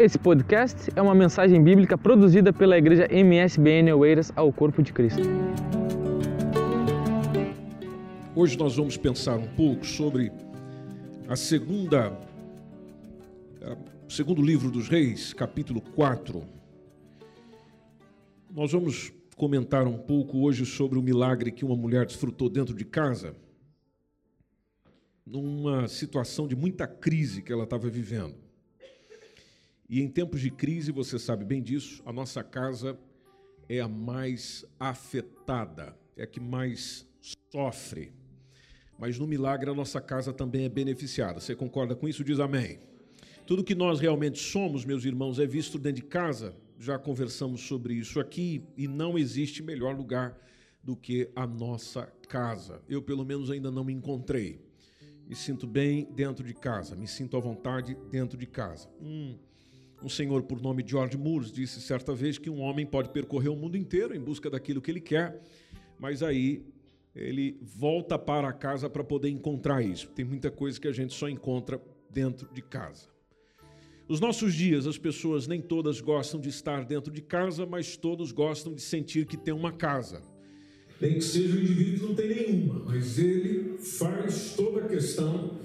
Esse podcast é uma mensagem bíblica produzida pela igreja MSBN Oeiras ao Corpo de Cristo. Hoje nós vamos pensar um pouco sobre a segunda, o segundo livro dos Reis, capítulo 4. Nós vamos comentar um pouco hoje sobre o milagre que uma mulher desfrutou dentro de casa, numa situação de muita crise que ela estava vivendo. E em tempos de crise, você sabe bem disso, a nossa casa é a mais afetada, é a que mais sofre. Mas no milagre a nossa casa também é beneficiada. Você concorda com isso? Diz amém. Tudo que nós realmente somos, meus irmãos, é visto dentro de casa já conversamos sobre isso aqui e não existe melhor lugar do que a nossa casa. Eu, pelo menos, ainda não me encontrei. Me sinto bem dentro de casa, me sinto à vontade dentro de casa. Hum, um senhor por nome George Moores disse certa vez que um homem pode percorrer o mundo inteiro em busca daquilo que ele quer, mas aí ele volta para casa para poder encontrar isso. Tem muita coisa que a gente só encontra dentro de casa. Nos nossos dias, as pessoas nem todas gostam de estar dentro de casa, mas todos gostam de sentir que tem uma casa. Nem que seja um indivíduo que não tem nenhuma, mas ele faz toda a questão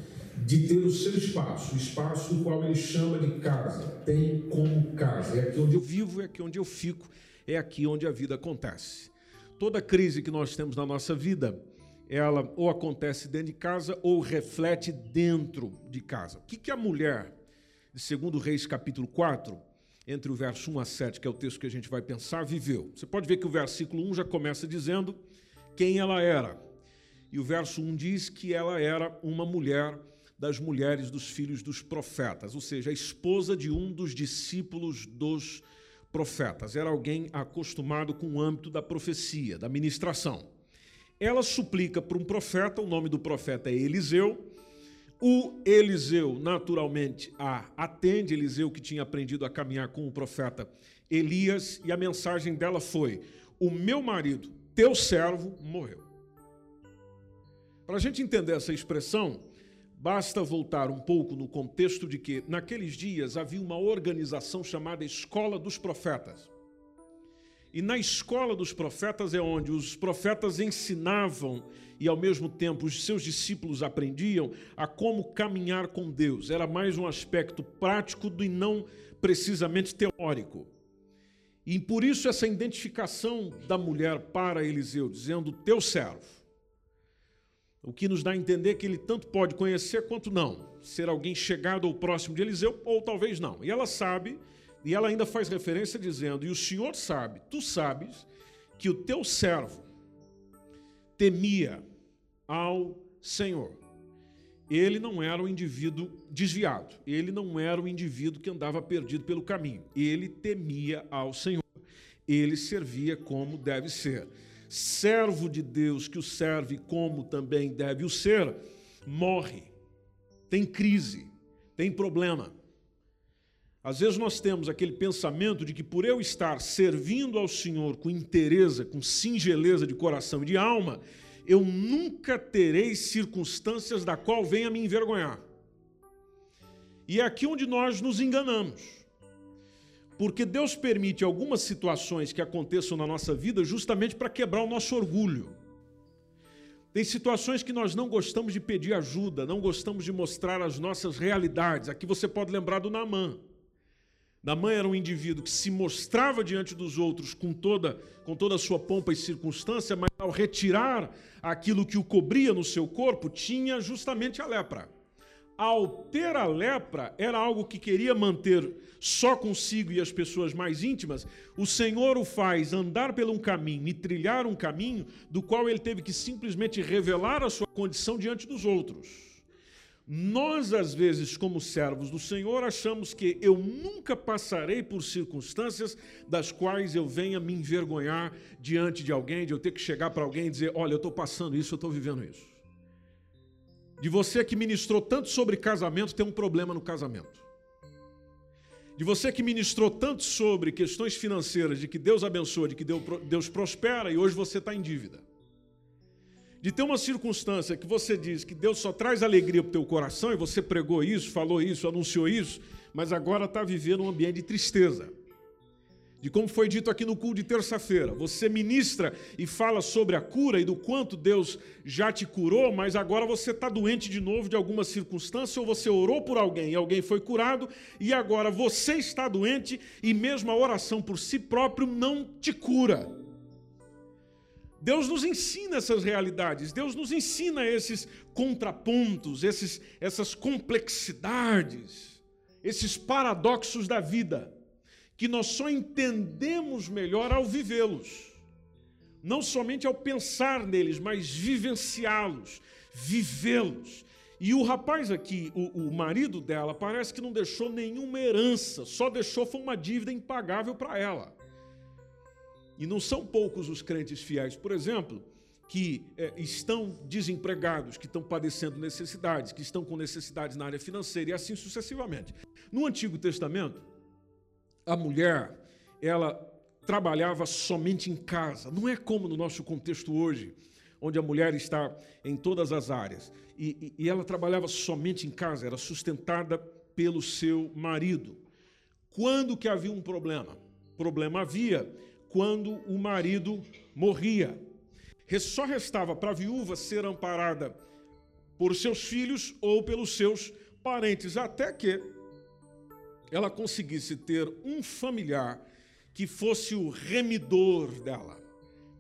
de ter o seu espaço, o espaço do qual ele chama de casa, tem como casa. É aqui onde eu vivo, é aqui onde eu fico, é aqui onde a vida acontece. Toda crise que nós temos na nossa vida, ela ou acontece dentro de casa ou reflete dentro de casa. O que, que a mulher de 2 Reis, capítulo 4, entre o verso 1 a 7, que é o texto que a gente vai pensar, viveu. Você pode ver que o versículo 1 já começa dizendo quem ela era. E o verso 1 diz que ela era uma mulher das mulheres dos filhos dos profetas, ou seja, a esposa de um dos discípulos dos profetas. Era alguém acostumado com o âmbito da profecia, da ministração. Ela suplica para um profeta, o nome do profeta é Eliseu, o Eliseu, naturalmente, a atende, Eliseu que tinha aprendido a caminhar com o profeta Elias, e a mensagem dela foi: O meu marido, teu servo, morreu. Para a gente entender essa expressão, basta voltar um pouco no contexto de que, naqueles dias, havia uma organização chamada Escola dos Profetas. E na escola dos profetas é onde os profetas ensinavam e ao mesmo tempo os seus discípulos aprendiam a como caminhar com Deus. Era mais um aspecto prático e não precisamente teórico. E por isso essa identificação da mulher para Eliseu, dizendo teu servo. O que nos dá a entender que ele tanto pode conhecer quanto não, ser alguém chegado ou próximo de Eliseu, ou talvez não. E ela sabe e ela ainda faz referência dizendo: E o Senhor sabe, tu sabes, que o teu servo temia ao Senhor. Ele não era um indivíduo desviado, ele não era um indivíduo que andava perdido pelo caminho, ele temia ao Senhor, ele servia como deve ser. Servo de Deus que o serve como também deve o ser, morre, tem crise, tem problema às vezes nós temos aquele pensamento de que por eu estar servindo ao Senhor com interesse, com singeleza de coração e de alma, eu nunca terei circunstâncias da qual venha me envergonhar. E é aqui onde nós nos enganamos. Porque Deus permite algumas situações que aconteçam na nossa vida justamente para quebrar o nosso orgulho. Tem situações que nós não gostamos de pedir ajuda, não gostamos de mostrar as nossas realidades. Aqui você pode lembrar do Namã. Namã era um indivíduo que se mostrava diante dos outros com toda, com toda a sua pompa e circunstância, mas ao retirar aquilo que o cobria no seu corpo, tinha justamente a lepra. Ao ter a lepra, era algo que queria manter só consigo e as pessoas mais íntimas. O Senhor o faz andar por um caminho e trilhar um caminho do qual ele teve que simplesmente revelar a sua condição diante dos outros. Nós, às vezes, como servos do Senhor, achamos que eu nunca passarei por circunstâncias das quais eu venha me envergonhar diante de alguém, de eu ter que chegar para alguém e dizer: Olha, eu estou passando isso, eu estou vivendo isso. De você que ministrou tanto sobre casamento, tem um problema no casamento. De você que ministrou tanto sobre questões financeiras, de que Deus abençoa, de que Deus prospera e hoje você está em dívida de ter uma circunstância que você diz que Deus só traz alegria para o teu coração, e você pregou isso, falou isso, anunciou isso, mas agora está vivendo um ambiente de tristeza de como foi dito aqui no culto de terça-feira. Você ministra e fala sobre a cura e do quanto Deus já te curou, mas agora você está doente de novo de alguma circunstância, ou você orou por alguém e alguém foi curado, e agora você está doente e mesmo a oração por si próprio não te cura. Deus nos ensina essas realidades, Deus nos ensina esses contrapontos, esses, essas complexidades, esses paradoxos da vida que nós só entendemos melhor ao vivê-los. Não somente ao pensar neles, mas vivenciá-los, vivê-los. E o rapaz aqui, o, o, marido dela, parece que não deixou nenhuma herança, só deixou foi uma dívida impagável para ela. E não são poucos os crentes fiéis, por exemplo, que é, estão desempregados, que estão padecendo necessidades, que estão com necessidades na área financeira e assim sucessivamente. No Antigo Testamento, a mulher, ela trabalhava somente em casa. Não é como no nosso contexto hoje, onde a mulher está em todas as áreas. E, e, ela trabalhava somente em casa, era sustentada pelo seu marido. Quando que havia um problema? Problema havia quando o marido morria. Só restava para a viúva ser amparada por seus filhos ou pelos seus parentes, até que ela conseguisse ter um familiar que fosse o remidor dela,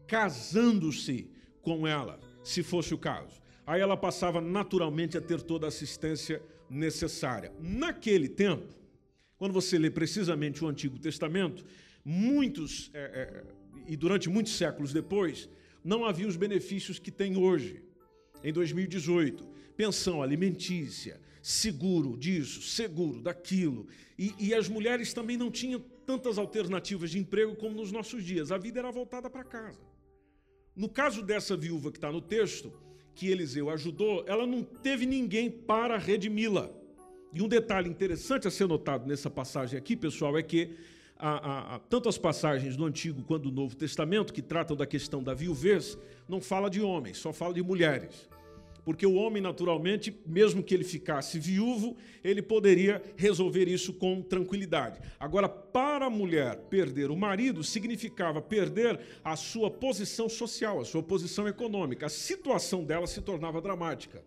casando-se com ela, se fosse o caso. Aí ela passava naturalmente a ter toda a assistência necessária. Naquele tempo, quando você lê precisamente o Antigo Testamento, muitos, é, é, e durante muitos séculos depois, não havia os benefícios que tem hoje, em 2018. Pensão alimentícia, seguro disso, seguro daquilo. E, e, as mulheres também não tinham tantas alternativas de emprego como nos nossos dias. A vida era voltada para casa. No caso dessa viúva que está no texto, que Eliseu ajudou, ela não teve ninguém para redimi-la. E um detalhe interessante a ser notado nessa passagem aqui, pessoal, é que a, a, a, tanto as passagens do Antigo quanto do Novo Testamento, que tratam da questão da viuvez, não fala de homens, só fala de mulheres porque o homem, naturalmente, mesmo que ele ficasse viúvo, ele poderia resolver isso com tranquilidade. Agora, para a mulher perder o marido significava perder a sua posição social, a sua posição econômica. A situação dela se tornava dramática.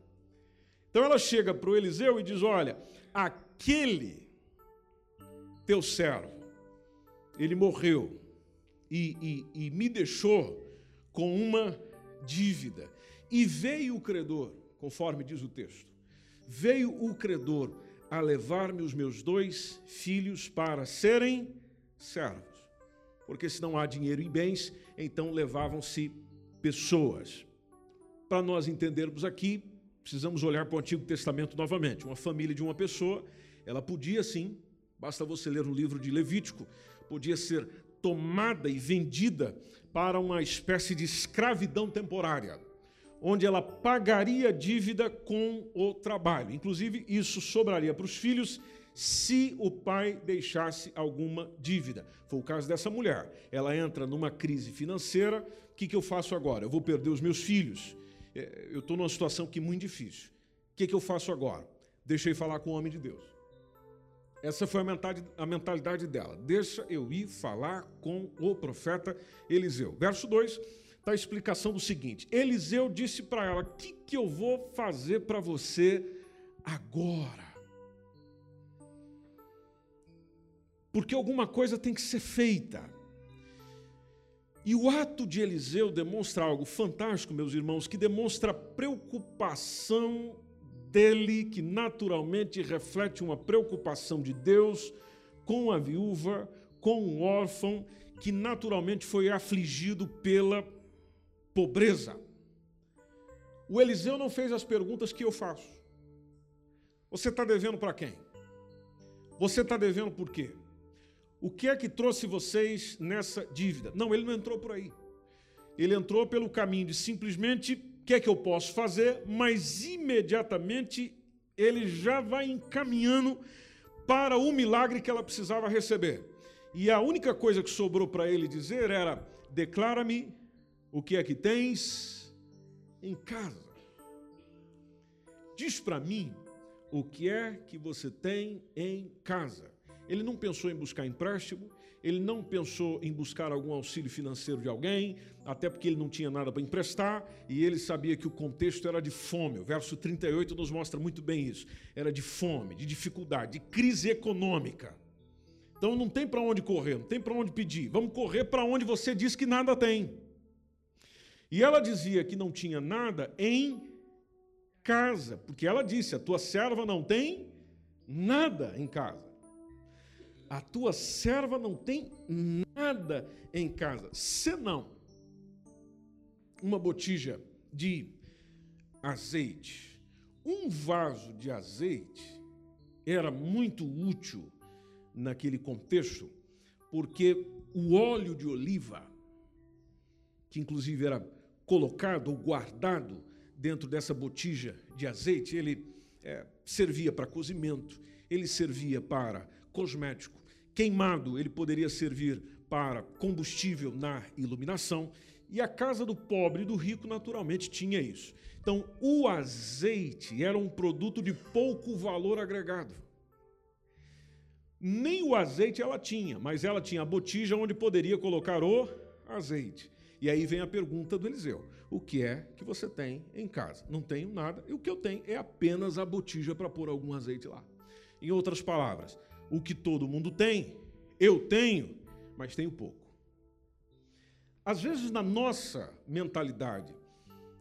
Então ela chega para o Eliseu e diz: Olha, aquele teu servo, ele morreu e, e, e me deixou com uma dívida. E veio o credor, conforme diz o texto, veio o credor a levar-me os meus dois filhos para serem servos. Porque se não há dinheiro e bens, então levavam-se pessoas. Para nós entendermos aqui, precisamos olhar para o Antigo Testamento novamente. Uma família de uma pessoa, ela podia sim, basta você ler no livro de Levítico, podia ser tomada e vendida para uma espécie de escravidão temporária onde ela pagaria dívida com o trabalho. Inclusive, isso sobraria para os filhos se o pai deixasse alguma dívida. Foi o caso dessa mulher. Ela entra numa crise financeira. O que, que eu faço agora? Eu vou perder os meus filhos. É, eu estou numa situação que é muito difícil. O que, que eu faço agora? Deixei falar com o homem de Deus. Essa foi a mentalidade, dela. Deixa eu ir falar com o profeta Eliseu. Verso 2 está a explicação do seguinte: Eliseu disse para ela: O que, que eu vou fazer para você agora? Porque alguma coisa tem que ser feita. E o ato de Eliseu demonstra algo fantástico, meus irmãos, que demonstra a preocupação dele, que naturalmente reflete uma preocupação de Deus com a viúva, com o órfão, que naturalmente foi afligido pela pobreza. O Eliseu não fez as perguntas que eu faço. Você está devendo para quem? Você está devendo por quê? O que é que trouxe vocês nessa dívida? Não, ele não entrou por aí. Ele entrou pelo caminho de simplesmente o que é que eu posso fazer, mas imediatamente ele já vai encaminhando para o milagre que ela precisava receber. E a única coisa que sobrou para ele dizer era: declara-me o que é que tens em casa. Diz para mim o que é que você tem em casa. Ele não pensou em buscar empréstimo, ele não pensou em buscar algum auxílio financeiro de alguém, até porque ele não tinha nada para emprestar e ele sabia que o contexto era de fome. O verso 38 nos mostra muito bem isso. Era de fome, de dificuldade, de crise econômica. Então não tem para onde correr, não tem para onde pedir. Vamos correr para onde você diz que nada tem. E ela dizia que não tinha nada em casa, porque ela disse: a tua serva não tem nada em casa. A tua serva não tem nada em casa, senão uma botija de azeite. Um vaso de azeite era muito útil naquele contexto, porque o óleo de oliva, que inclusive era colocado ou guardado dentro dessa botija de azeite, ele é, servia para cozimento, ele servia para cosmético. Queimado, ele poderia servir para combustível na iluminação. E a casa do pobre e do rico, naturalmente, tinha isso. Então, o azeite era um produto de pouco valor agregado. Nem o azeite ela tinha, mas ela tinha a botija onde poderia colocar o azeite. E aí vem a pergunta do Eliseu: O que é que você tem em casa? Não tenho nada, e o que eu tenho é apenas a botija para pôr algum azeite lá. Em outras palavras, o que todo mundo tem, eu tenho, mas tenho pouco. Às vezes, na nossa mentalidade,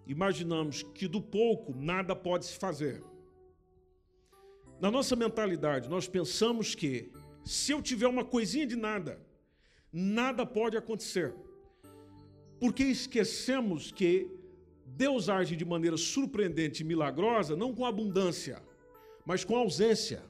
imaginamos que do pouco nada pode se fazer. Na nossa mentalidade, nós pensamos que se eu tiver uma coisinha de nada, nada pode acontecer. Porque esquecemos que Deus age de maneira surpreendente e milagrosa, não com abundância, mas com ausência.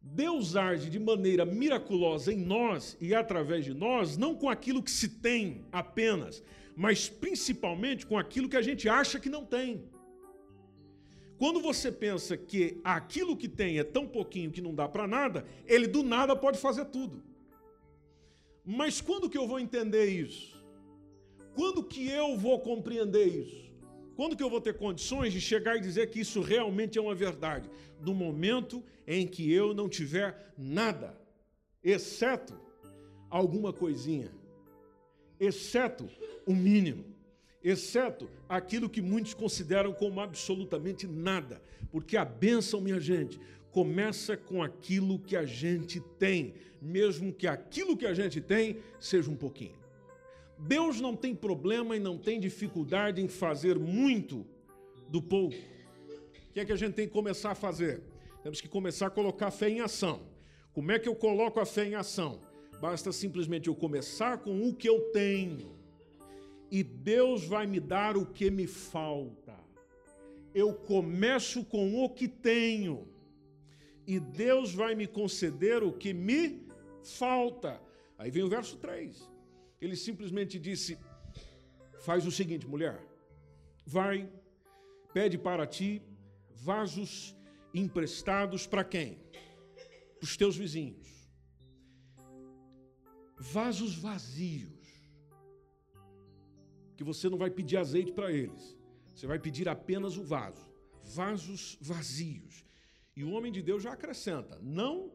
Deus age de maneira miraculosa em nós e através de nós, não com aquilo que se tem apenas, mas principalmente com aquilo que a gente acha que não tem. Quando você pensa que aquilo que tem é tão pouquinho que não dá para nada, ele do nada pode fazer tudo. Mas quando que eu vou entender isso? Quando que eu vou compreender isso? Quando que eu vou ter condições de chegar e dizer que isso realmente é uma verdade? No momento em que eu não tiver nada, exceto alguma coisinha, exceto o mínimo, exceto aquilo que muitos consideram como absolutamente nada, porque a bênção, minha gente, começa com aquilo que a gente tem, mesmo que aquilo que a gente tem seja um pouquinho. Deus não tem problema e não tem dificuldade em fazer muito do pouco. O que é que a gente tem que começar a fazer? Temos que começar a colocar a fé em ação. Como é que eu coloco a fé em ação? Basta simplesmente eu começar com o que eu tenho. E Deus vai me dar o que me falta. Eu começo com o que tenho. E Deus vai me conceder o que me falta. Aí vem o verso 3. Ele simplesmente disse: Faz o seguinte, mulher, vai, pede para ti vasos emprestados para quem? Para os teus vizinhos. Vasos vazios. Que você não vai pedir azeite para eles. Você vai pedir apenas o vaso. Vasos vazios. E o homem de Deus já acrescenta: não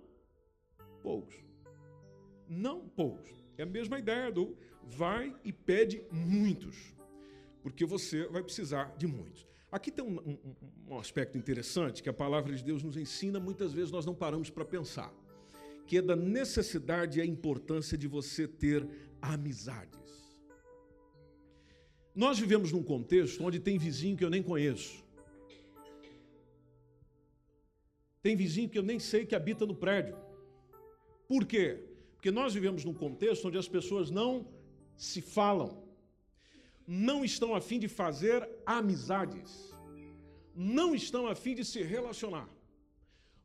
poucos. Não poucos. É a mesma ideia do vai e pede muitos, porque você vai precisar de muitos. Aqui tem um, um, um, aspecto interessante que a palavra de Deus nos ensina, muitas vezes nós não paramos para pensar, que é da necessidade e a importância de você ter amizades. Nós vivemos num contexto onde tem vizinho que eu nem conheço. Tem vizinho que eu nem sei que habita no prédio. Por quê? Porque nós vivemos num contexto onde as pessoas não se falam, não estão a fim de fazer amizades, não estão a fim de se relacionar.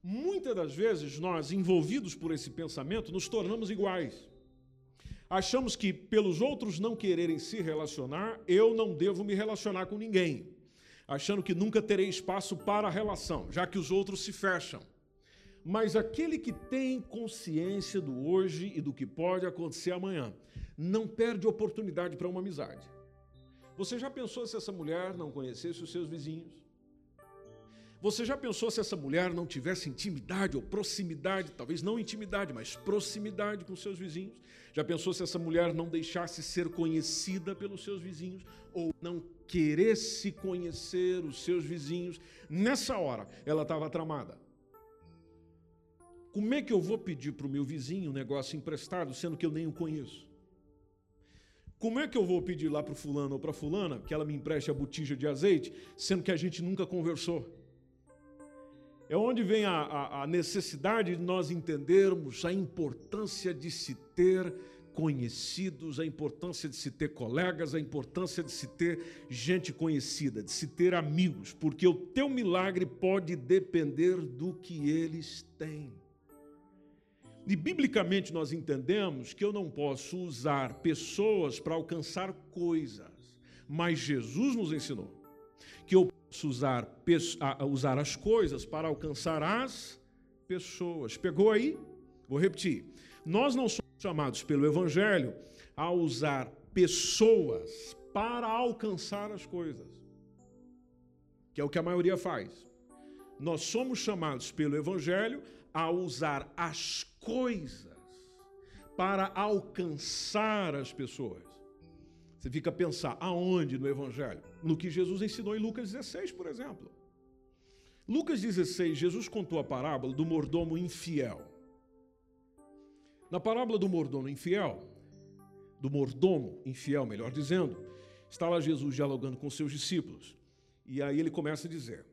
Muitas das vezes nós, envolvidos por esse pensamento, nos tornamos iguais. Achamos que, pelos outros não quererem se relacionar, eu não devo me relacionar com ninguém, achando que nunca terei espaço para a relação, já que os outros se fecham. Mas aquele que tem consciência do hoje e do que pode acontecer amanhã, não perde oportunidade para uma amizade. Você já pensou se essa mulher não conhecesse os seus vizinhos? Você já pensou se essa mulher não tivesse intimidade ou proximidade, talvez não intimidade, mas proximidade com seus vizinhos? Já pensou se essa mulher não deixasse ser conhecida pelos seus vizinhos ou não queresse conhecer os seus vizinhos? Nessa hora, ela estava tramada. Como é que eu vou pedir para o meu vizinho um negócio emprestado, sendo que eu nem o conheço? Como é que eu vou pedir lá para o fulano ou para a fulana que ela me empreste a botija de azeite, sendo que a gente nunca conversou? É onde vem a, a, a necessidade de nós entendermos a importância de se ter conhecidos, a importância de se ter colegas, a importância de se ter gente conhecida, de se ter amigos, porque o teu milagre pode depender do que eles têm. E biblicamente nós entendemos que eu não posso usar pessoas para alcançar coisas, mas Jesus nos ensinou que eu usar, usar as coisas para alcançar as pessoas. Pegou aí? Vou repetir. Nós não somos chamados pelo Evangelho a usar pessoas para alcançar as coisas, que é o que a maioria faz. Nós somos chamados pelo Evangelho a usar as coisas para alcançar as pessoas. Você fica a pensar, aonde no Evangelho? No que Jesus ensinou em Lucas 16, por exemplo. Lucas 16, Jesus contou a parábola do mordomo infiel. Na parábola do mordomo infiel, do mordomo infiel, melhor dizendo, está lá Jesus dialogando com seus discípulos. E aí ele começa a dizer: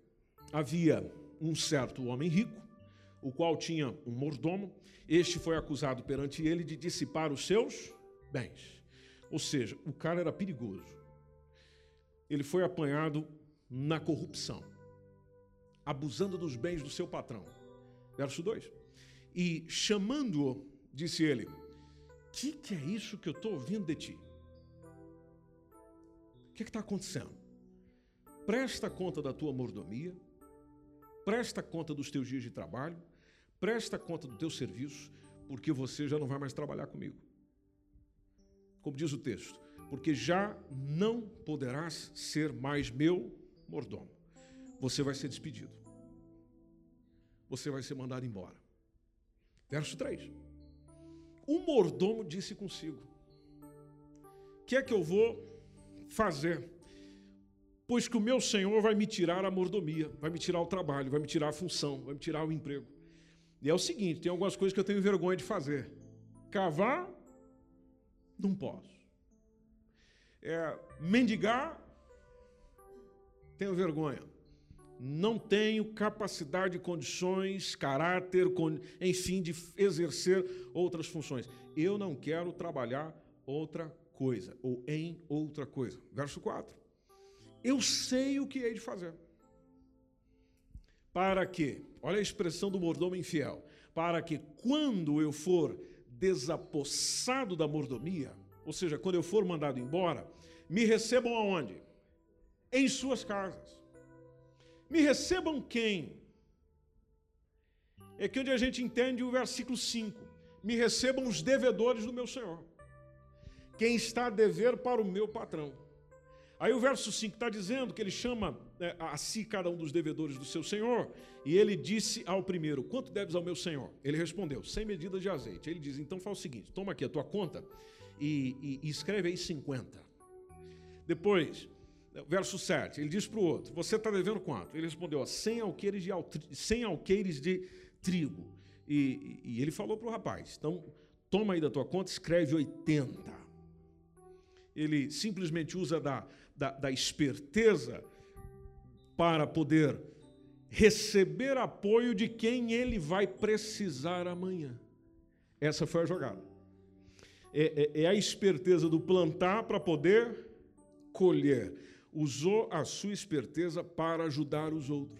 Havia um certo homem rico, o qual tinha um mordomo, este foi acusado perante ele de dissipar os seus bens. Ou seja, o cara era perigoso. Ele foi apanhado na corrupção, abusando dos bens do seu patrão. Verso 2. E chamando-o, disse ele: Que que é isso que eu estou ouvindo de ti? O que está acontecendo? Presta conta da tua mordomia, presta conta dos teus dias de trabalho, presta conta do teu serviço, porque você já não vai mais trabalhar comigo como diz o texto, porque já não poderás ser mais meu mordomo. Você vai ser despedido. Você vai ser mandado embora. Verso 3. O mordomo disse consigo: O que é que eu vou fazer? Pois que o meu senhor vai me tirar a mordomia, vai me tirar o trabalho, vai me tirar a função, vai me tirar o emprego. E é o seguinte: tem algumas coisas que eu tenho vergonha de fazer. Cavar não posso. É, mendigar, tenho vergonha. Não tenho capacidade, condições, caráter, enfim, de exercer outras funções. Eu não quero trabalhar outra coisa, ou em outra coisa. Verso 4. Eu sei o que hei de fazer. Para que, olha a expressão do mordomo infiel, para que quando eu for desapossado da mordomia, ou seja, quando eu for mandado embora, me recebam aonde? Em suas casas. Me recebam quem? É que onde a gente entende o versículo 5. Me recebam os devedores do meu Senhor. Quem está a dever para o meu patrão. Aí o verso 5 está dizendo que ele chama a si cada um dos devedores do seu senhor, e ele disse ao primeiro: Quanto deves ao meu senhor? Ele respondeu: Sem medida de azeite. Ele diz: Então faz o seguinte: toma aqui a tua conta e, e, e escreve aí 50. Depois, verso 7, ele diz para o outro: Você está devendo quanto? Ele respondeu: 100 alqueires de, 100 alqueires de trigo. E, e ele falou para o rapaz: Então, toma aí da tua conta, escreve 80 ele simplesmente usa da, da, da esperteza para poder receber apoio de quem ele vai precisar amanhã. Essa foi a jogada. É, é, é a esperteza do plantar para poder colher. Usou a sua esperteza para ajudar os outros.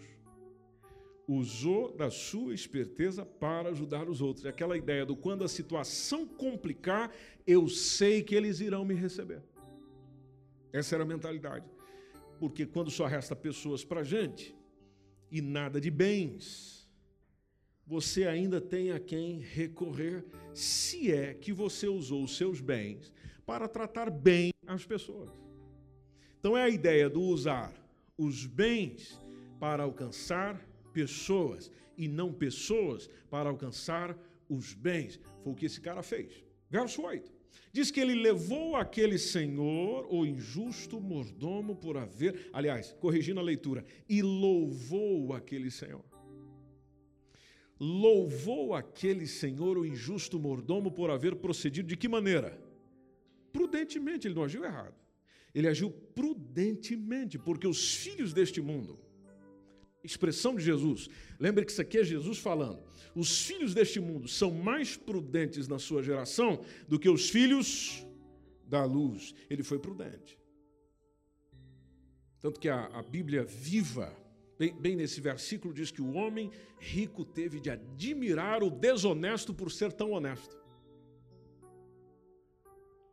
Usou da sua esperteza para ajudar os outros. É aquela ideia do quando a situação complicar, eu sei que eles irão me receber. Essa era a mentalidade. Porque quando só resta pessoas para gente e nada de bens, você ainda tem a quem recorrer, se é que você usou os seus bens para tratar bem as pessoas. Então é a ideia do usar os bens para alcançar pessoas e não pessoas para alcançar os bens. Foi o que esse cara fez. Verso 8. Diz que ele levou aquele senhor, o injusto mordomo, por haver, aliás, corrigindo a leitura, e louvou aquele senhor. Louvou aquele senhor, o injusto mordomo, por haver procedido de que maneira? Prudentemente, ele não agiu errado. Ele agiu prudentemente, porque os filhos deste mundo, expressão de Jesus. Lembre que isso aqui é Jesus falando. Os filhos deste mundo são mais prudentes na sua geração do que os filhos da luz. Ele foi prudente. Tanto que a, a Bíblia viva, bem, bem nesse versículo, diz que o homem rico teve de admirar o desonesto por ser tão honesto.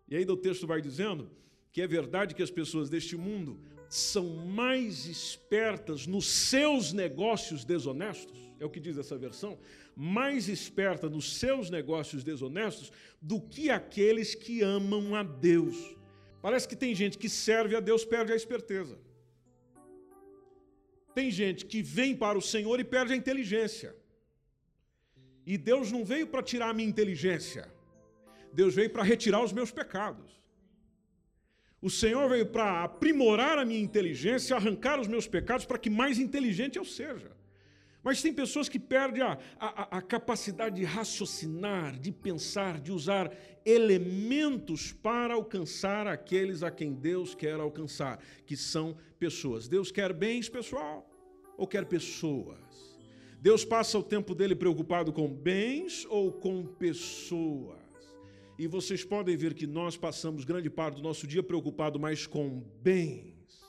E aí o texto vai dizendo que é verdade que as pessoas deste mundo são mais espertas nos seus negócios desonestos, é o que diz essa versão, mais esperta nos seus negócios desonestos do que aqueles que amam a Deus. Parece que tem gente que serve a Deus perde a esperteza. Tem gente que vem para o Senhor e perde a inteligência. E Deus não veio para tirar a minha inteligência. Deus veio para retirar os meus pecados. O Senhor veio para aprimorar a minha inteligência, arrancar os meus pecados para que mais inteligente eu seja. Mas tem pessoas que perdem a, a, a, capacidade de raciocinar, de pensar, de usar elementos para alcançar aqueles a quem Deus quer alcançar, que são pessoas. Deus quer bens, pessoal, ou quer pessoas? Deus passa o tempo dele preocupado com bens ou com pessoas? E vocês podem ver que nós passamos grande parte do nosso dia preocupado mais com bens,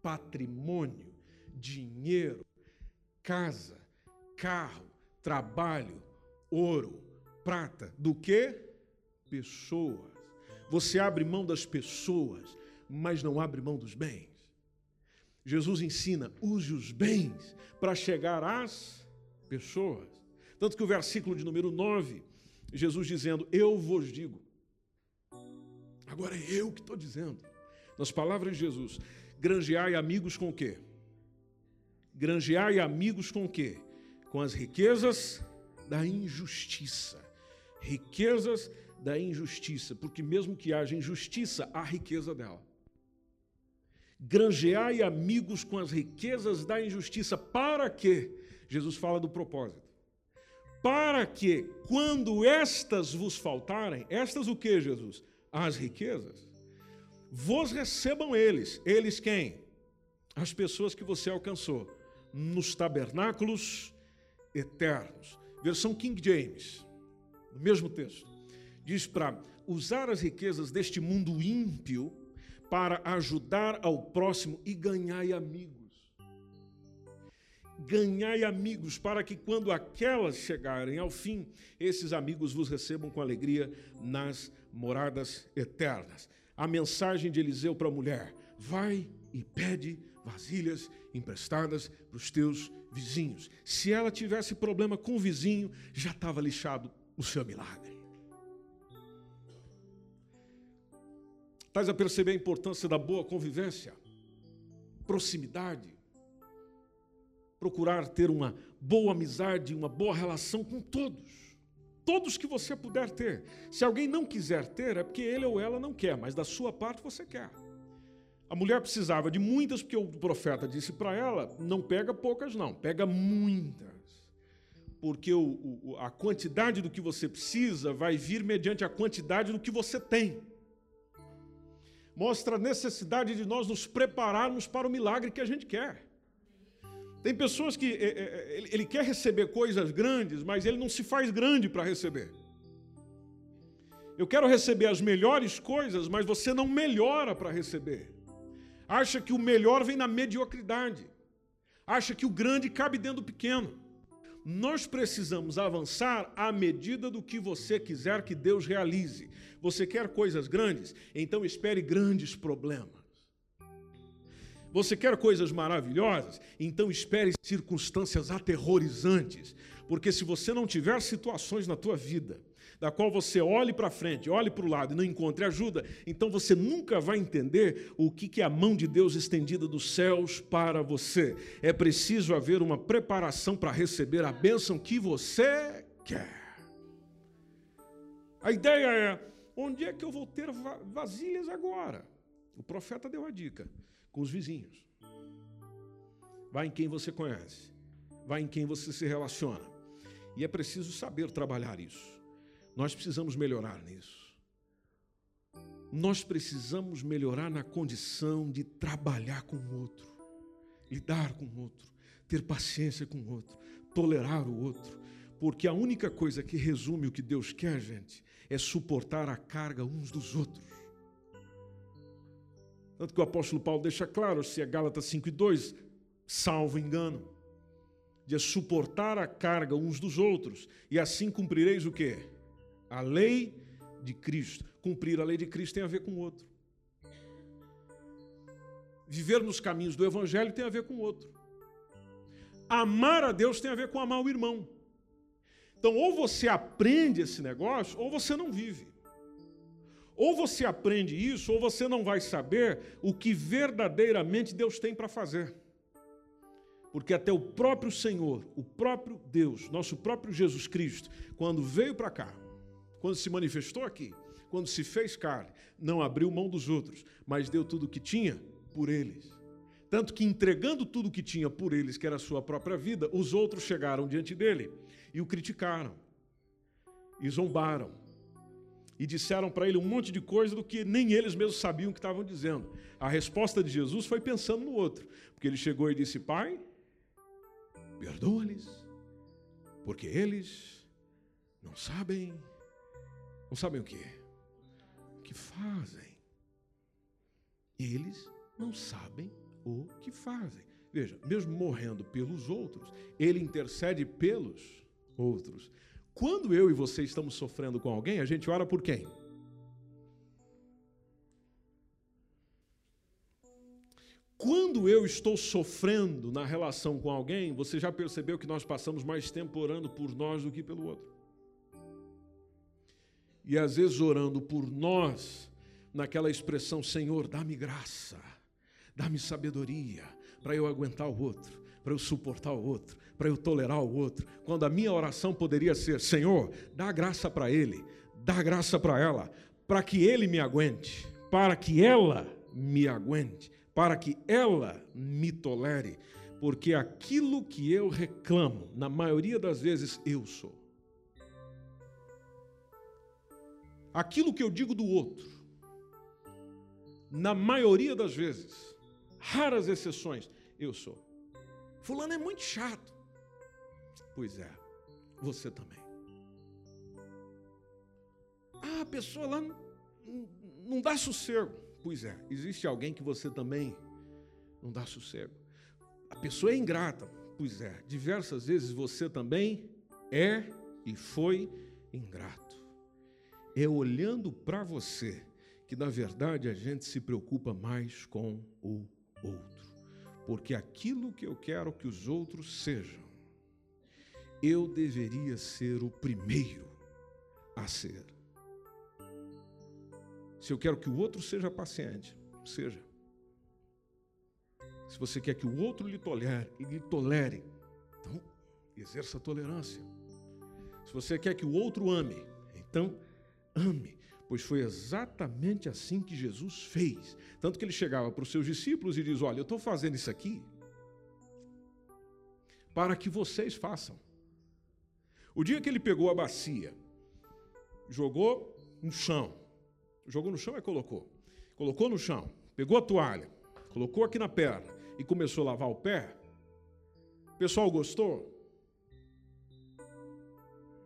patrimônio, dinheiro, casa, carro, trabalho, ouro, prata, do que pessoas. Você abre mão das pessoas, mas não abre mão dos bens. Jesus ensina: use os bens para chegar às pessoas. Tanto que o versículo de número 9 Jesus dizendo: Eu vos digo. Agora é eu que estou dizendo. Nas palavras de Jesus, granjeai amigos com o quê? Granjeai amigos com o quê? Com as riquezas da injustiça. Riquezas da injustiça, porque mesmo que haja injustiça, há riqueza dela. Granjeai amigos com as riquezas da injustiça. Para quê? Jesus fala do propósito para que, quando estas vos faltarem, estas o que, Jesus? As riquezas, vos recebam eles. Eles quem? As pessoas que você alcançou nos tabernáculos eternos. Versão King James, no mesmo texto, diz para usar as riquezas deste mundo ímpio para ajudar ao próximo e ganhar amigos ganhai amigos, para que quando aquelas chegarem ao fim, esses amigos vos recebam com alegria nas moradas eternas. A mensagem de Eliseu para a mulher: vai e pede vasilhas emprestadas para os teus vizinhos. Se ela tivesse problema com o vizinho, já estava lixado o seu milagre. Estás a perceber a importância da boa convivência, proximidade, procurar ter uma boa amizade, uma boa relação com todos. Todos que você puder ter. Se alguém não quiser ter, é porque ele ou ela não quer, mas da sua parte você quer. A mulher precisava de muitas, porque o profeta disse para ela: não pega poucas, não, pega muitas. Porque o, o, a quantidade do que você precisa vai vir mediante a quantidade do que você tem. Mostra a necessidade de nós nos prepararmos para o milagre que a gente quer. Tem pessoas que é, é, ele quer receber coisas grandes, mas ele não se faz grande para receber. Eu quero receber as melhores coisas, mas você não melhora para receber. Acha que o melhor vem na mediocridade. Acha que o grande cabe dentro do pequeno. Nós precisamos avançar à medida do que você quiser que Deus realize. Você quer coisas grandes? Então espere grandes problemas. Você quer coisas maravilhosas? Então espere circunstâncias aterrorizantes, Porque se você não tiver situações na tua vida da qual você olhe para frente, olhe para o lado e não encontre ajuda, então você nunca vai entender o que é a mão de Deus estendida dos céus para você. É preciso haver uma preparação para receber a bênção que você quer. A ideia é: onde é que eu vou ter vasilhas agora? O profeta deu a dica: com os vizinhos. Vai em quem você conhece, vai em quem você se relaciona. E é preciso saber trabalhar isso. Nós precisamos melhorar nisso. Nós precisamos melhorar na condição de trabalhar com o outro, lidar com o outro, ter paciência com o outro, tolerar o outro, porque a única coisa que resume o que Deus quer, gente, é suportar a carga uns dos outros. Tanto que o apóstolo Paulo deixa claro, se é Gálatas 5 e 2, salvo engano, de suportar a carga uns dos outros, e assim cumprireis o quê? A lei de Cristo. Cumprir a lei de Cristo tem a ver com o outro. Viver nos caminhos do Evangelho tem a ver com o outro. Amar a Deus tem a ver com amar o irmão. Então, ou você aprende esse negócio, ou você não vive. Ou você aprende isso, ou você não vai saber o que verdadeiramente Deus tem para fazer. Porque até o próprio Senhor, o próprio Deus, nosso próprio Jesus Cristo, quando veio para cá, quando se manifestou aqui, quando se fez carne, não abriu mão dos outros, mas deu tudo o que tinha por eles. Tanto que entregando tudo o que tinha por eles, que era a sua própria vida, os outros chegaram diante dele e o criticaram, e zombaram, e disseram para ele um monte de coisa do que nem eles mesmos sabiam que estavam dizendo. A resposta de Jesus foi pensando no outro, porque ele chegou e disse: Pai, perdoa-lhes, porque eles não sabem não sabem o que? O que fazem. Eles não sabem o que fazem. Veja, mesmo morrendo pelos outros, ele intercede pelos outros. Quando eu e você estamos sofrendo com alguém, a gente ora por quem? Quando eu estou sofrendo na relação com alguém, você já percebeu que nós passamos mais tempo orando por nós do que pelo outro e às vezes orando por nós, naquela expressão: Senhor, dá-me graça, dá-me sabedoria para eu aguentar o outro, para eu suportar o outro, para eu tolerar o outro. Quando a minha oração poderia ser: Senhor, dá graça para ele, dá graça para ela, para que ele me aguente, para que ela me aguente, para que ela me tolere, porque aquilo que eu reclamo, na maioria das vezes eu sou. aquilo que eu digo do outro, na maioria das vezes, raras exceções, eu sou. Fulano é muito chato. Pois é, você também. Ah, a pessoa lá não, dá sossego. Pois é, existe alguém que você também não dá sossego. A pessoa é ingrata. Pois é, diversas vezes você também é e foi ingrato é olhando para você que, na verdade, a gente se preocupa mais com o outro. Porque aquilo que eu quero que os outros sejam, eu deveria ser o primeiro a ser. Se eu quero que o outro seja paciente, seja. Se você quer que o outro lhe tolere, lhe tolere, então exerça a tolerância. Se você quer que o outro ame, então ame, pois foi exatamente assim que Jesus fez. Tanto que ele chegava para os seus discípulos e diz: Olha, eu estou fazendo isso aqui para que vocês façam. O dia que ele pegou a bacia, jogou no chão, jogou no chão e colocou, colocou no chão, pegou a toalha, colocou aqui na perna e começou a lavar o pé, o pessoal gostou?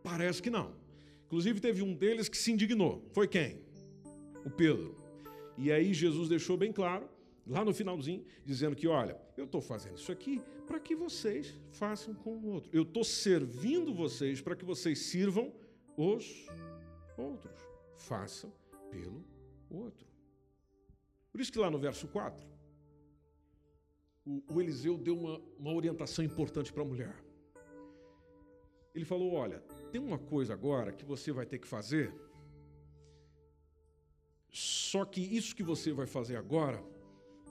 Parece que não. Inclusive, teve um deles que se indignou. Foi quem? O Pedro. E aí Jesus deixou bem claro, lá no finalzinho, dizendo que, olha, eu estou fazendo isso aqui para que vocês façam com o outro. Eu estou servindo vocês para que vocês sirvam os outros. Façam pelo outro. Por isso que lá no verso 4, o, Eliseu deu uma, uma orientação importante para a mulher. Ele falou: Olha, tem uma coisa agora que você vai ter que fazer. Só que isso que você vai fazer agora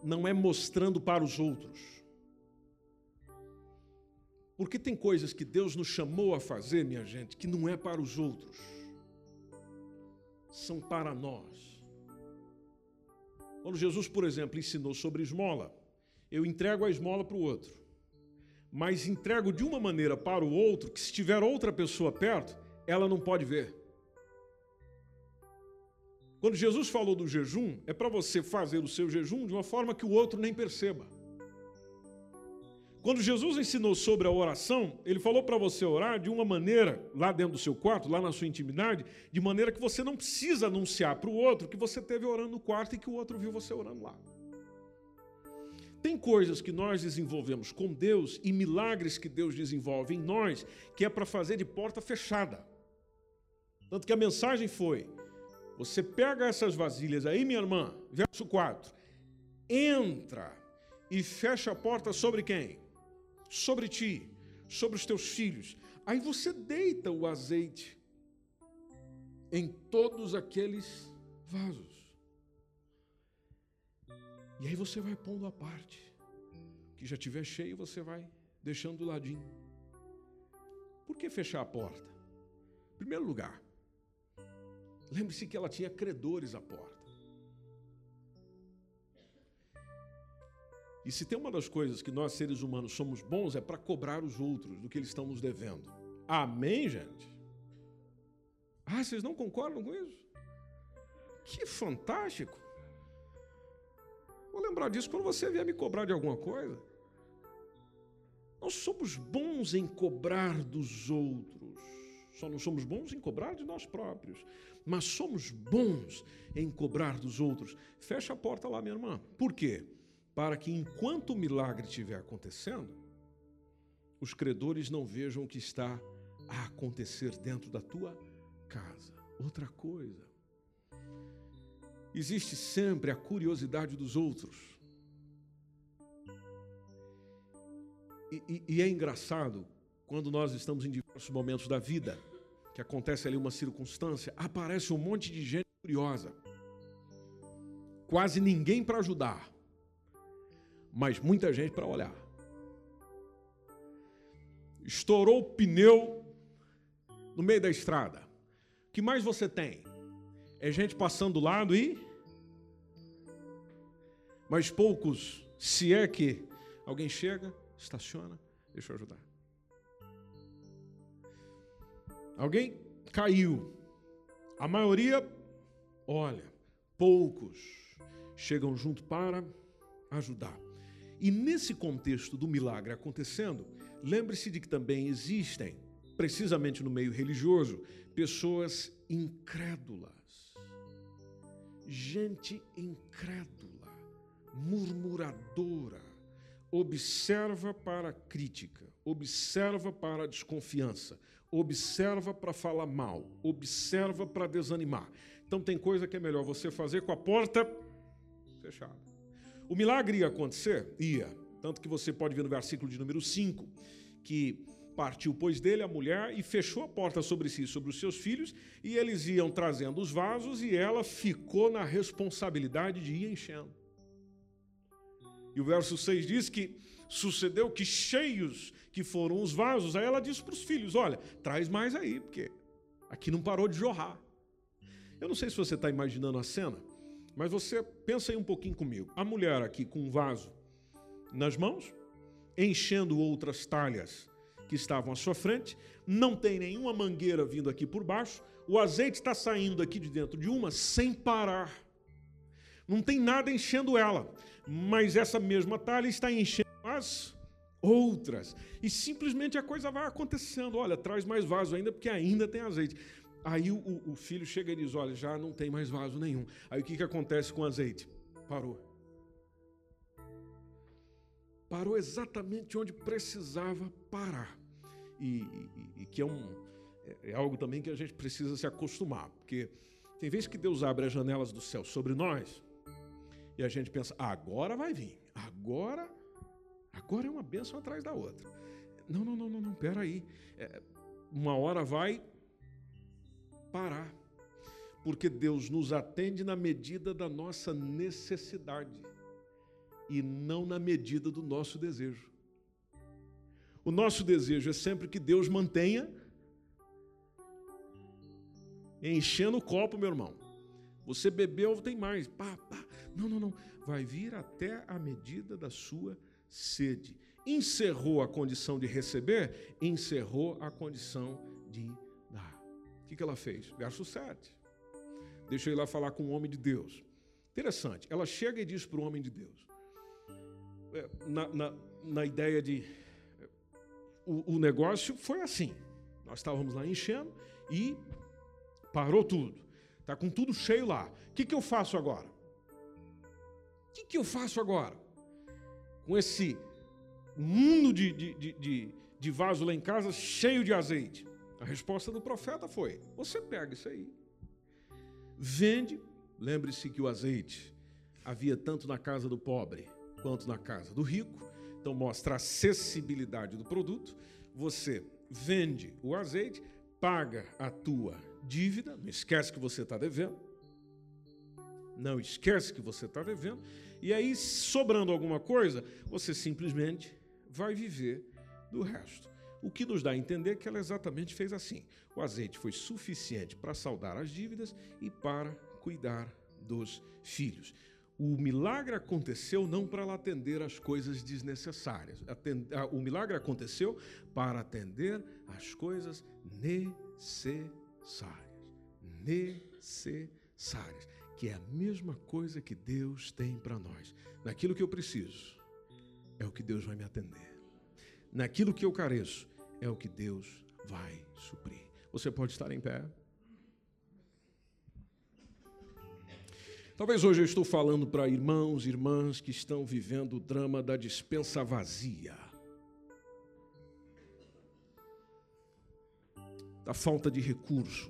não é mostrando para os outros. Porque tem coisas que Deus nos chamou a fazer, minha gente, que não é para os outros, são para nós. Quando Jesus, por exemplo, ensinou sobre esmola, eu entrego a esmola para o outro, mas entrego de uma maneira para o outro que, se tiver outra pessoa perto, ela não pode ver. Quando Jesus falou do jejum, é para você fazer o seu jejum de uma forma que o outro nem perceba. Quando Jesus ensinou sobre a oração, ele falou para você orar de uma maneira, lá dentro do seu quarto, lá na sua intimidade, de maneira que você não precisa anunciar para o outro que você esteve orando no quarto e que o outro viu você orando lá. Tem coisas que nós desenvolvemos com Deus e milagres que Deus desenvolve em nós que é para fazer de porta fechada. Tanto que a mensagem foi: você pega essas vasilhas aí, minha irmã, verso 4, entra e fecha a porta sobre quem? sobre ti, sobre os teus filhos. Aí você deita o azeite em todos aqueles vasos. E aí você vai pondo a parte. Que já tiver cheio, você vai deixando do ladinho. Por que fechar a porta? Em primeiro lugar, lembre-se que ela tinha credores à porta. E se tem uma das coisas que nós seres humanos somos bons é para cobrar os outros do que eles estão nos devendo. Amém, gente? Ah, vocês não concordam com isso? Que fantástico! Vou lembrar disso quando você vier me cobrar de alguma coisa. Nós somos bons em cobrar dos outros. Só não somos bons em cobrar de nós próprios. Mas somos bons em cobrar dos outros. Fecha a porta lá, minha irmã. Por quê? para que enquanto o milagre estiver acontecendo, os credores não vejam o que está a acontecer dentro da tua casa. Outra coisa, existe sempre a curiosidade dos outros. E, e, e, é engraçado quando nós estamos em diversos momentos da vida, que acontece ali uma circunstância, aparece um monte de gente curiosa, quase ninguém para ajudar mas muita gente para olhar. Estourou o pneu no meio da estrada. O que mais você tem? É gente passando do lado e. Mas poucos, se é que alguém chega, estaciona, deixa eu ajudar. Alguém caiu. A maioria, olha, poucos chegam junto para ajudar. E nesse contexto do milagre acontecendo, lembre-se de que também existem, precisamente no meio religioso, pessoas incrédulas. Gente incrédula, murmuradora, observa para a crítica, observa para a desconfiança, observa para falar mal, observa para desanimar. Então tem coisa que é melhor você fazer com a porta fechada. O milagre ia acontecer? Ia. Tanto que você pode ver no versículo de número 5, que partiu, pois, dele a mulher e fechou a porta sobre si sobre os seus filhos, e eles iam trazendo os vasos e ela ficou na responsabilidade de ir enchendo. E o verso 6 diz que sucedeu que cheios que foram os vasos, aí ela disse para os filhos: Olha, traz mais aí, porque aqui não parou de jorrar. Eu não sei se você está imaginando a cena, mas você pensa aí um pouquinho comigo. A mulher aqui com um vaso nas mãos, enchendo outras talhas que estavam à sua frente, não tem nenhuma mangueira vindo aqui por baixo, o azeite está saindo aqui de dentro de uma sem parar. Não tem nada enchendo ela, mas essa mesma talha está enchendo as outras. E simplesmente a coisa vai acontecendo. Olha, traz mais vaso ainda, porque ainda tem azeite. Aí o, o, filho chega e diz: Olha, já não tem mais vaso nenhum. Aí o que, que acontece com o azeite? Parou. Parou exatamente onde precisava parar. E, e, que é, um, é, é algo também que a gente precisa se acostumar. Porque tem vezes que Deus abre as janelas do céu sobre nós e a gente pensa: agora vai vir, agora, agora é uma bênção atrás da outra. Não, não, não, não, não, peraí. É, uma hora vai parar. Porque Deus nos atende na medida da nossa necessidade e não na medida do nosso desejo. O nosso desejo é sempre que Deus mantenha enchendo o copo, meu irmão. Você bebeu, tem mais. Pá, pá. Não, não, não. Vai vir até a medida da sua sede. Encerrou a condição de receber, encerrou a condição de dar. O que ela fez? Verso 7. Deixa eu ir lá falar com o homem de Deus. Interessante. Ela chega e diz para o homem de Deus. É, na, na, na ideia de. O, o negócio foi assim. Nós estávamos lá enchendo e parou tudo. Está com tudo cheio lá. O que, que eu faço agora? O que, que eu faço agora? Com esse mundo de, de, de, de, vaso lá em casa cheio de azeite. A resposta do profeta foi: você pega isso aí, vende. Lembre-se que o azeite havia tanto na casa do pobre quanto na casa do rico. Então mostra a acessibilidade do produto. Você vende o azeite, paga a tua dívida, não esquece que você está devendo. Não esquece que você está devendo. E aí, sobrando alguma coisa, você simplesmente vai viver do resto. O que nos dá a entender que ela exatamente fez assim. O azeite foi suficiente para saldar as dívidas e para cuidar dos filhos. O milagre aconteceu não para atender às coisas desnecessárias. O milagre aconteceu para atender às coisas necessárias necessárias, que é a mesma coisa que Deus tem para nós. Naquilo que eu preciso, é o que Deus vai me atender. Naquilo que eu careço, é o que Deus vai suprir. Você pode estar em pé. Talvez hoje eu estou falando para irmãos e irmãs que estão vivendo o drama da dispensa vazia. Da falta de recurso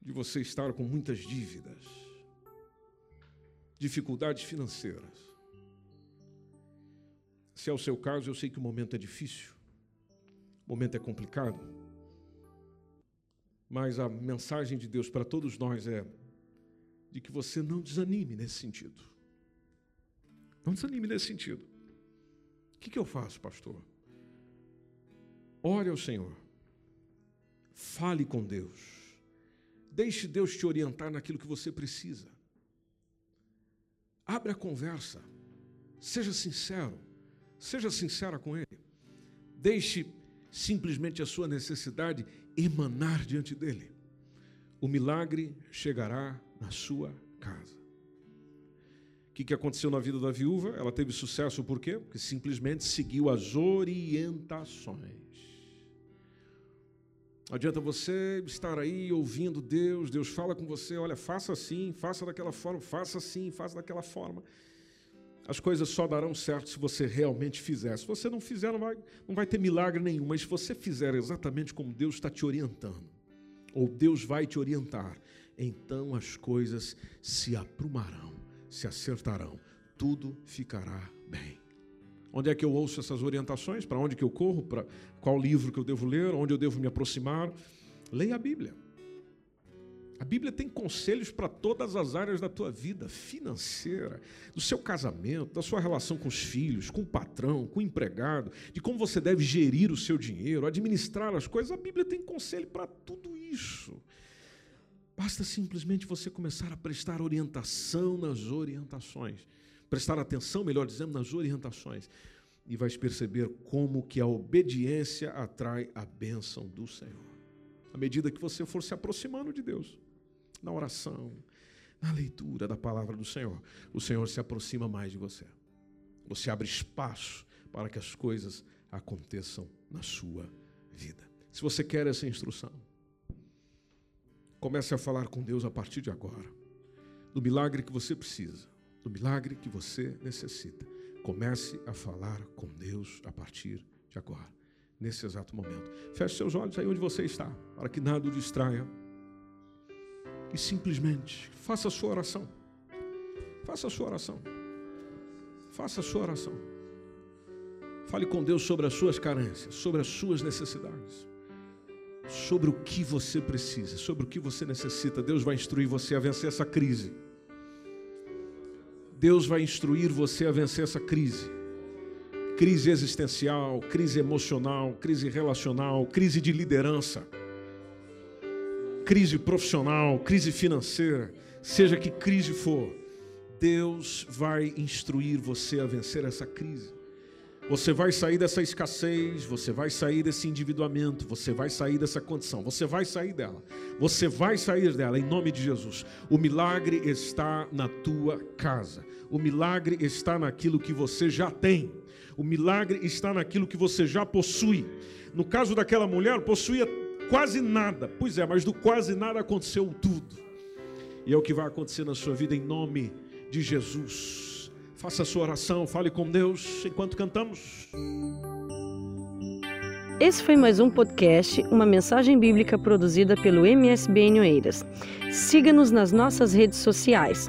de você estar com muitas dívidas, dificuldades financeiras. Se é o seu caso, eu sei que o momento é difícil, o momento é complicado, mas a mensagem de Deus para todos nós é de que você não desanime nesse sentido. Não desanime nesse sentido. O que, que eu faço, pastor? Ore ao Senhor. Fale com Deus. Deixe Deus te orientar naquilo que você precisa. Abre a conversa. Seja sincero. Seja sincera com Ele. Deixe simplesmente a sua necessidade emanar diante dele. O milagre chegará na sua casa. O que aconteceu na vida da viúva? Ela teve sucesso por quê? Porque simplesmente seguiu as orientações. Adianta você estar aí ouvindo Deus, Deus fala com você, olha, faça assim, faça daquela forma, faça assim, faça daquela forma. As coisas só darão certo se você realmente fizer. Se você não fizer, não vai, não vai ter milagre nenhum. Mas se você fizer exatamente como Deus está te orientando, ou Deus vai te orientar, então as coisas se aprumarão, se acertarão, tudo ficará bem. Onde é que eu ouço essas orientações? Para onde que eu corro? Para qual livro que eu devo ler? Onde eu devo me aproximar? Leia a Bíblia. Bíblia tem conselhos para todas as áreas da tua vida, financeira, do seu casamento, da sua relação com os filhos, com o patrão, com o empregado, de como você deve gerir o seu dinheiro, administrar as coisas. A Bíblia tem conselho para tudo isso. Basta simplesmente você começar a prestar orientação nas orientações prestar atenção, melhor dizendo, nas orientações, e vais perceber como que a obediência atrai a bênção do Senhor. À medida que você for se aproximando de Deus, na oração, na leitura da palavra do Senhor, o Senhor se aproxima mais de você. Você abre espaço para que as coisas aconteçam na sua vida. Se você quer essa instrução, comece a falar com Deus a partir de agora, do milagre que você precisa do milagre que você necessita. Comece a falar com Deus a partir de agora, nesse exato momento. Feche seus olhos aí onde você está, para que nada o distraia. E simplesmente faça a sua oração. Faça a sua oração. Faça a sua oração. Fale com Deus sobre as suas carências, sobre as suas necessidades, sobre o que você precisa, sobre o que você necessita. Deus vai instruir você a vencer essa crise. Deus vai instruir você a vencer essa crise. Crise existencial, crise emocional, crise relacional, crise de liderança, crise profissional, crise financeira, seja que crise for, Deus vai instruir você a vencer essa crise. Você vai sair dessa escassez, você vai sair desse endividuamento, você vai sair dessa condição, você vai sair dela, você vai sair dela em nome de Jesus. O milagre está na tua casa, o milagre está naquilo que você já tem, o milagre está naquilo que você já possui. No caso daquela mulher, possuía quase nada, pois é, mas do quase nada aconteceu tudo, e é o que vai acontecer na sua vida em nome de Jesus. Faça a sua oração, fale com Deus enquanto cantamos. Esse foi mais um podcast, uma mensagem bíblica produzida pelo MSBN Oeiras. Siga-nos nas nossas redes sociais,